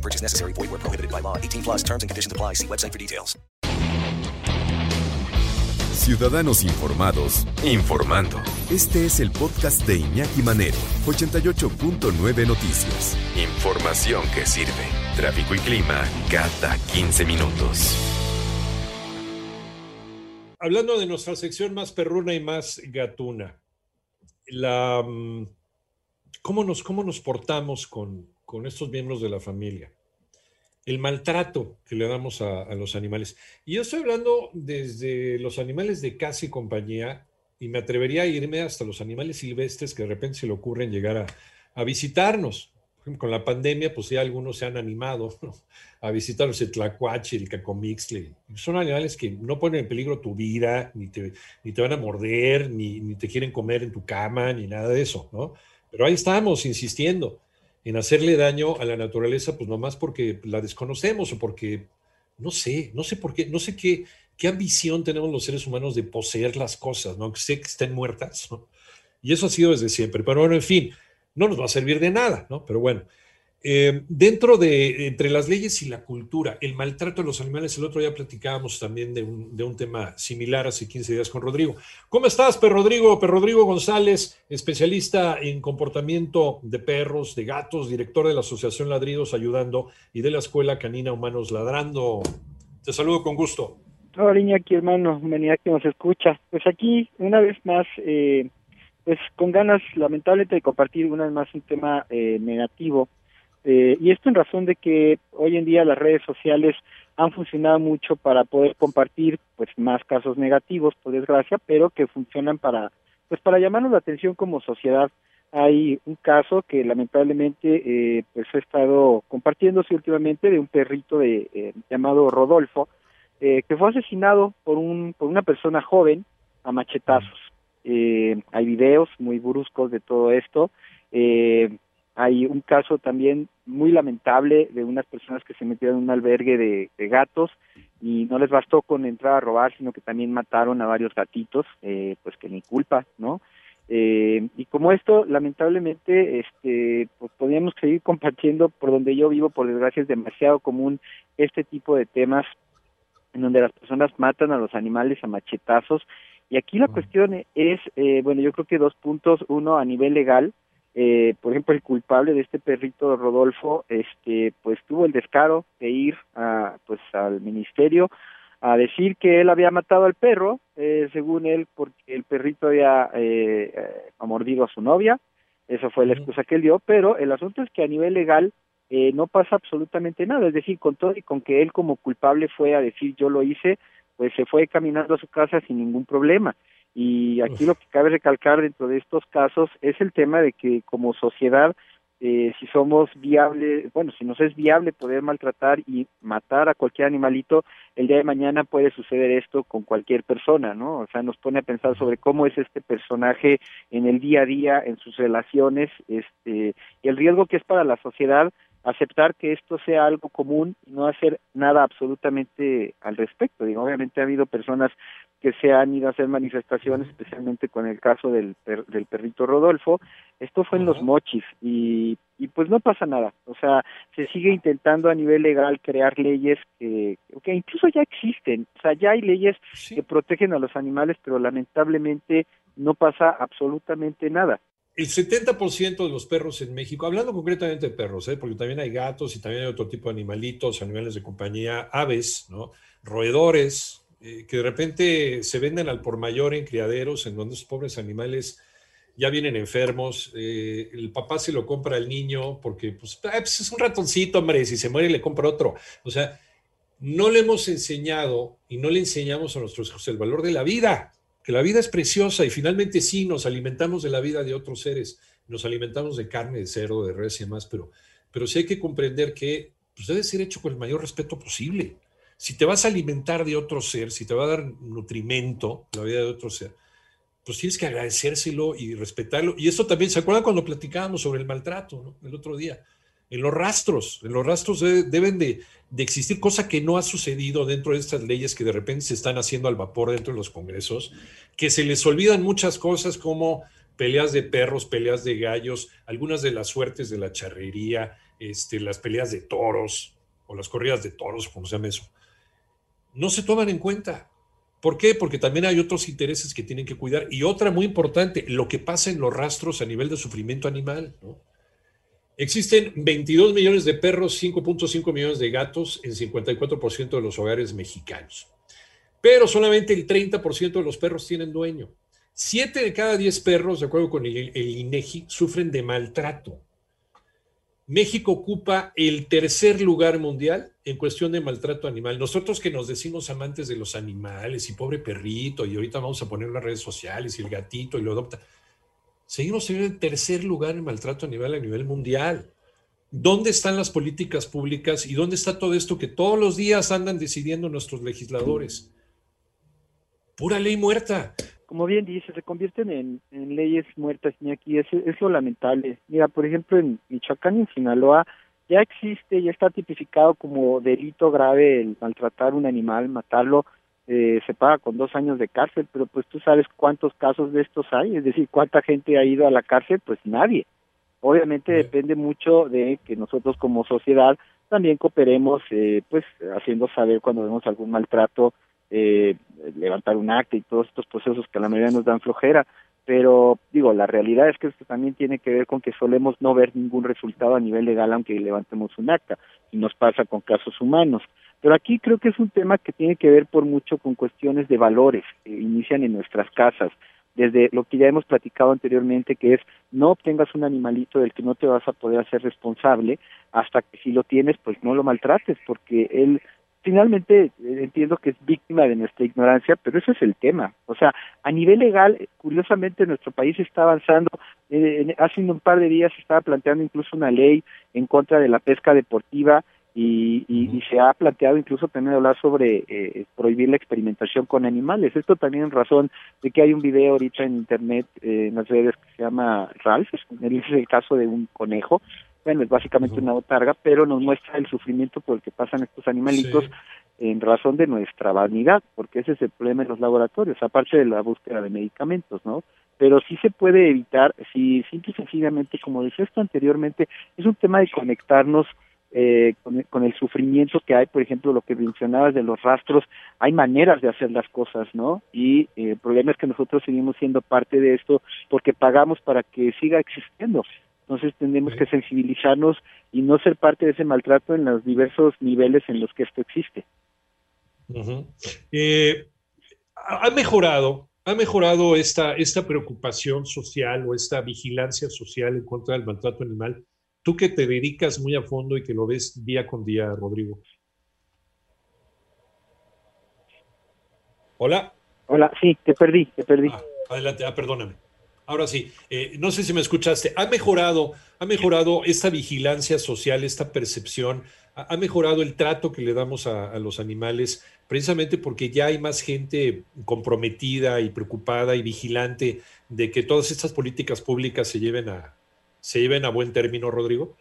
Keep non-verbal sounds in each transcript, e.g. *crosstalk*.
No purchase necessary. Void where prohibited by law. 18 plus terms and conditions apply. See website for details. Ciudadanos informados, informando. Este es el podcast de Iñaki Manero, 88.9 Noticias. Información que sirve. Tráfico y clima cada 15 minutos. Hablando de nuestra sección más perruna y más gatuna, la, mm, ¿cómo, nos, cómo nos portamos con, con estos miembros de la familia? el maltrato que le damos a, los animales. Y yo estoy hablando desde los animales de casa y compañía, y me atrevería a irme hasta los animales silvestres que de repente se le ocurren llegar a, visitarnos. Con la pandemia, pues ya algunos se han animado *laughs* a visitarnos el tlacuache, el cacomixle. Son animales que no ponen en peligro tu vida, ni te, ni te van a morder, ni, ni te quieren comer en tu cama, ni nada de eso, ¿no? Pero ahí estamos insistiendo en hacerle daño a la naturaleza, pues nomás porque la desconocemos o porque, no sé, no sé por qué, no sé qué, qué ambición tenemos los seres humanos de poseer las cosas, ¿no? Que sé que estén muertas, ¿no? Y eso ha sido desde siempre. Pero bueno, en fin, no nos va a servir de nada, ¿no? Pero bueno, eh, dentro de, entre las leyes y la cultura, el maltrato de los animales, el otro día platicábamos también de un, de un tema similar hace 15 días con Rodrigo. ¿Cómo estás, Per Rodrigo? Per Rodrigo González, especialista en comportamiento de perros, de gatos, director de la Asociación Ladridos Ayudando y de la Escuela Canina Humanos Ladrando. Te saludo con gusto. Hola, Iñaki, hermano, venía que nos escucha. Pues aquí, una vez más, eh, pues con ganas, lamentablemente, de compartir una vez más un tema eh, negativo eh, y esto en razón de que hoy en día las redes sociales han funcionado mucho para poder compartir pues más casos negativos por desgracia pero que funcionan para pues para llamarnos la atención como sociedad. Hay un caso que lamentablemente eh, pues ha estado compartiéndose últimamente de un perrito de eh, llamado Rodolfo eh, que fue asesinado por un por una persona joven a machetazos. Eh, hay videos muy bruscos de todo esto. Eh, hay un caso también muy lamentable de unas personas que se metieron en un albergue de, de gatos y no les bastó con entrar a robar, sino que también mataron a varios gatitos, eh, pues que ni culpa, ¿no? Eh, y como esto, lamentablemente, este, pues podríamos seguir compartiendo por donde yo vivo, por desgracia es demasiado común este tipo de temas en donde las personas matan a los animales a machetazos. Y aquí la cuestión es, eh, bueno, yo creo que dos puntos. Uno, a nivel legal, eh, por ejemplo, el culpable de este perrito Rodolfo, este, pues tuvo el descaro de ir a, pues, al ministerio a decir que él había matado al perro, eh, según él, porque el perrito había eh, mordido a su novia. Eso fue la excusa que él dio, pero el asunto es que a nivel legal eh, no pasa absolutamente nada. Es decir, con todo y con que él como culpable fue a decir yo lo hice, pues se fue caminando a su casa sin ningún problema. Y aquí lo que cabe recalcar dentro de estos casos es el tema de que como sociedad, eh, si somos viables, bueno, si nos es viable poder maltratar y matar a cualquier animalito, el día de mañana puede suceder esto con cualquier persona, ¿no? O sea, nos pone a pensar sobre cómo es este personaje en el día a día, en sus relaciones, este, y el riesgo que es para la sociedad aceptar que esto sea algo común y no hacer nada absolutamente al respecto. Digo, obviamente ha habido personas que se han ido a hacer manifestaciones, especialmente con el caso del, per, del perrito Rodolfo. Esto fue en los mochis y, y pues no pasa nada. O sea, se sigue intentando a nivel legal crear leyes que, que incluso ya existen. O sea, ya hay leyes sí. que protegen a los animales, pero lamentablemente no pasa absolutamente nada. El 70% de los perros en México, hablando concretamente de perros, ¿eh? porque también hay gatos y también hay otro tipo de animalitos, animales de compañía, aves, ¿no? roedores, eh, que de repente se venden al por mayor en criaderos, en donde esos pobres animales ya vienen enfermos, eh, el papá se lo compra al niño porque pues, pues, es un ratoncito, hombre, si se muere le compra otro. O sea, no le hemos enseñado y no le enseñamos a nuestros hijos el valor de la vida que la vida es preciosa y finalmente sí nos alimentamos de la vida de otros seres, nos alimentamos de carne, de cerdo, de res y demás, pero, pero sí hay que comprender que pues, debe ser hecho con el mayor respeto posible. Si te vas a alimentar de otro ser, si te va a dar nutrimento, la vida de otro ser, pues tienes que agradecérselo y respetarlo. Y esto también, ¿se acuerdan cuando platicábamos sobre el maltrato el otro día? En los rastros, en los rastros deben de, existir, cosa que no ha sucedido dentro de estas leyes que de repente se están haciendo al vapor dentro de los congresos, que se les olvidan muchas cosas como peleas de perros, peleas de gallos, algunas de las suertes de la charrería, este, las peleas de toros o las corridas de toros, como se llama eso no se toman en cuenta. ¿Por qué? Porque también hay otros intereses que tienen que cuidar. Y otra muy importante, lo que pasa en los rastros a nivel de sufrimiento animal. Existen 22 millones de perros, 5.5 millones de gatos en 54% de los hogares mexicanos. Pero solamente el 30% de los perros tienen dueño. Siete de cada 10 perros, de acuerdo con el, INEGI, sufren de maltrato. México ocupa el tercer lugar mundial en cuestión de maltrato animal. Nosotros que nos decimos amantes de los animales y pobre perrito, y ahorita vamos a poner las redes sociales y el gatito y lo adopta, seguimos en tercer lugar en maltrato animal a nivel mundial. ¿Dónde están las políticas públicas y dónde está todo esto que todos los días andan decidiendo nuestros legisladores? Pura ley muerta como bien dice, se convierten en, leyes muertas, y aquí es, es lo lamentable. Mira, por ejemplo, en Michoacán en Sinaloa ya existe, ya está tipificado como delito grave el maltratar un animal, matarlo, eh, se paga con dos años de cárcel, pero pues tú sabes cuántos casos de estos hay, es decir, cuánta gente ha ido a la cárcel, pues nadie. Obviamente depende mucho de que nosotros como sociedad también cooperemos, eh, pues haciendo saber cuando vemos algún maltrato eh, levantar un acta y todos estos procesos que a la mayoría nos dan flojera. Pero digo, la realidad es que esto también tiene que ver con que solemos no ver ningún resultado a nivel legal aunque levantemos un acta, y nos pasa con casos humanos. Pero aquí creo que es un tema que tiene que ver por mucho con cuestiones de valores que inician en nuestras casas, desde lo que ya hemos platicado anteriormente, que es no obtengas un animalito del que no te vas a poder hacer responsable, hasta que si lo tienes, pues no lo maltrates, porque él finalmente entiendo que es víctima de nuestra ignorancia, pero ese es el tema. O sea, a nivel legal, curiosamente nuestro país está avanzando. Eh, hace un par de días se estaba planteando incluso una ley en contra de la pesca deportiva y, y, se ha planteado incluso también hablar sobre eh, prohibir la experimentación con animales. Esto también en razón de que hay un video ahorita en internet, en las redes, que se llama Ralph, es el caso de un conejo bueno, es básicamente una botarga, pero nos muestra el sufrimiento por el que pasan estos animalitos en razón de nuestra vanidad, porque ese es el problema en los laboratorios, aparte de la búsqueda de medicamentos, ¿no? Pero sí se puede evitar, si simple y sencillamente, como decía esto anteriormente, es un tema de conectarnos eh, con, el sufrimiento que hay, por ejemplo, lo que mencionabas de los rastros, hay maneras de hacer las cosas, ¿no? Y eh, el problema es que nosotros seguimos siendo parte de esto porque pagamos para que siga existiendo. Entonces tenemos que sensibilizarnos y no ser parte de ese maltrato en los diversos niveles en los que esto existe. Eh, ha mejorado, ha mejorado esta, esta preocupación social o esta vigilancia social en contra del maltrato animal. Tú que te dedicas muy a fondo y que lo ves día con día, Rodrigo. Hola. Hola, sí, te perdí, te perdí. Ah, adelante, ah, perdóname. Ahora sí, eh, no sé si me escuchaste. ¿Ha mejorado, ha mejorado esta vigilancia social, esta percepción? ¿Ha, mejorado el trato que le damos a, los animales? Precisamente porque ya hay más gente comprometida y preocupada y vigilante de que todas estas políticas públicas se lleven a, se lleven a buen término, Rodrigo.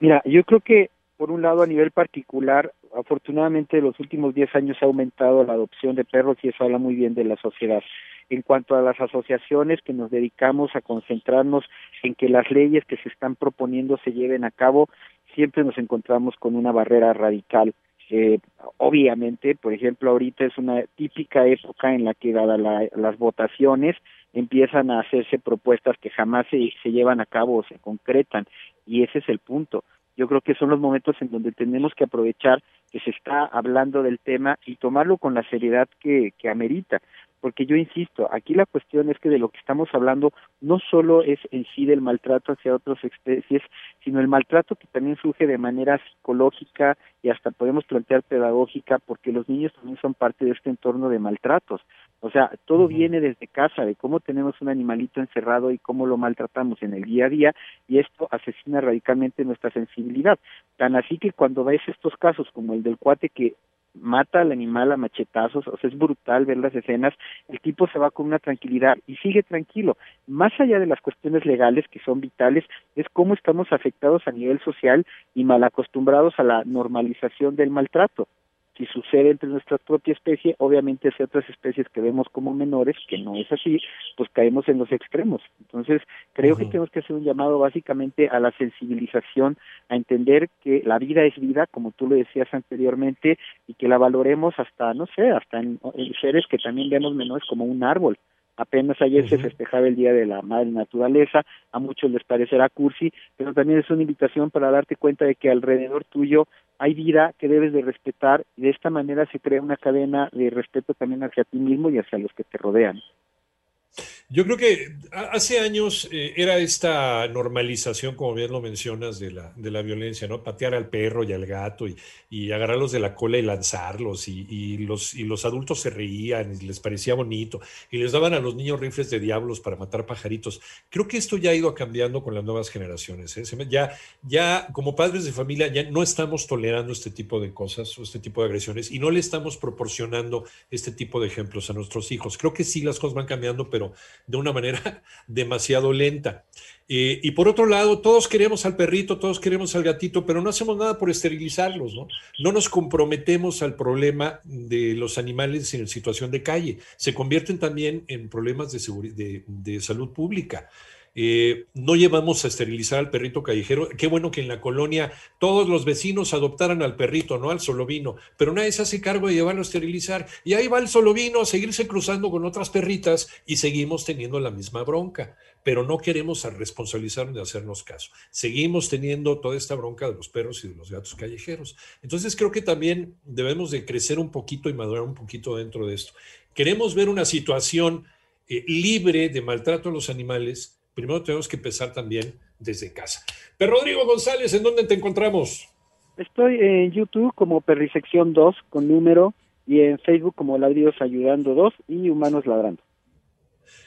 Mira, yo creo que por un lado a nivel particular, afortunadamente en los últimos 10 años ha aumentado la adopción de perros y eso habla muy bien de la sociedad en cuanto a las asociaciones que nos dedicamos a concentrarnos en que las leyes que se están proponiendo se lleven a cabo, siempre nos encontramos con una barrera radical. Eh, obviamente, por ejemplo, ahorita es una típica época en la que, dadas las votaciones, empiezan a hacerse propuestas que jamás se, se llevan a cabo o se concretan, y ese es el punto. Yo creo que son los momentos en donde tenemos que aprovechar que se está hablando del tema y tomarlo con la seriedad que, que amerita porque yo insisto, aquí la cuestión es que de lo que estamos hablando no solo es en sí del maltrato hacia otras especies, sino el maltrato que también surge de manera psicológica y hasta podemos plantear pedagógica, porque los niños también son parte de este entorno de maltratos. O sea, todo viene desde casa, de cómo tenemos un animalito encerrado y cómo lo maltratamos en el día a día, y esto asesina radicalmente nuestra sensibilidad. Tan así que cuando ves estos casos como el del cuate que mata al animal a machetazos, o sea, es brutal ver las escenas, el tipo se va con una tranquilidad y sigue tranquilo. Más allá de las cuestiones legales que son vitales, es cómo estamos afectados a nivel social y mal acostumbrados a la normalización del maltrato si sucede entre nuestra propia especie, obviamente si otras especies que vemos como menores, que no es así, pues caemos en los extremos. Entonces, creo que tenemos que hacer un llamado básicamente a la sensibilización, a entender que la vida es vida, como tú lo decías anteriormente, y que la valoremos hasta, no sé, hasta en, seres que también vemos menores como un árbol. Apenas ayer se festejaba el Día de la Madre Naturaleza, a muchos les parecerá cursi, pero también es una invitación para darte cuenta de que alrededor tuyo hay vida que debes de respetar y de esta manera se crea una cadena de respeto también hacia ti mismo y hacia los que te rodean. Yo creo que hace años eh, era esta normalización, como bien lo mencionas, de la, de la violencia, ¿no? Patear al perro y al gato y, y agarrarlos de la cola y lanzarlos y, y, los, y los adultos se reían y les parecía bonito y les daban a los niños rifles de diablos para matar pajaritos. Creo que esto ya ha ido cambiando con las nuevas generaciones. ¿eh? Ya, ya como padres de familia ya no estamos tolerando este tipo de cosas o este tipo de agresiones y no le estamos proporcionando este tipo de ejemplos a nuestros hijos. Creo que sí las cosas van cambiando, pero de una manera *laughs* demasiado lenta. Eh, y por otro lado, todos queremos al perrito, todos queremos al gatito, pero no hacemos nada por esterilizarlos, ¿no? No nos comprometemos al problema de los animales en situación de calle. Se convierten también en problemas de, de salud pública. Eh, no llevamos a esterilizar al perrito callejero. Qué bueno que en la colonia todos los vecinos adoptaran al perrito, no al solovino, pero nadie se hace cargo de llevarlo a esterilizar. Y ahí va el solovino a seguirse cruzando con otras perritas y seguimos teniendo la misma bronca, pero no queremos responsabilizar de hacernos caso. Seguimos teniendo toda esta bronca de los perros y de los gatos callejeros. Entonces creo que también debemos de crecer un poquito y madurar un poquito dentro de esto. Queremos ver una situación eh, libre de maltrato a los animales primero tenemos que empezar también desde casa. Pero Rodrigo González, ¿en dónde te encontramos? Estoy en YouTube como Perrisección 2 con número y en Facebook como Ladridos Ayudando 2 y Humanos Ladrando.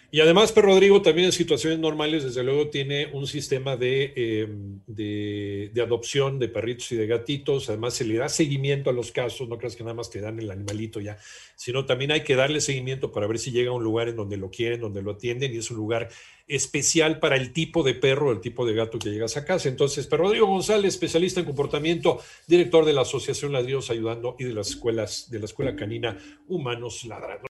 Y además, Perro Rodrigo también en situaciones normales, desde luego, tiene un sistema em, de, de, adopción de perritos y de gatitos. Además, se le da seguimiento a los casos. No creas que nada más te dan el animalito ya, sino también hay que darle seguimiento para ver si llega a un lugar en donde lo quieren, donde lo atienden. Y es un lugar especial para el tipo de perro, el tipo de gato que llegas a casa. Entonces, Perro Rodrigo González, especialista en comportamiento, director de la Asociación Ladridos Ayudando y de las escuelas, de la Escuela Canina Humanos Ladrando.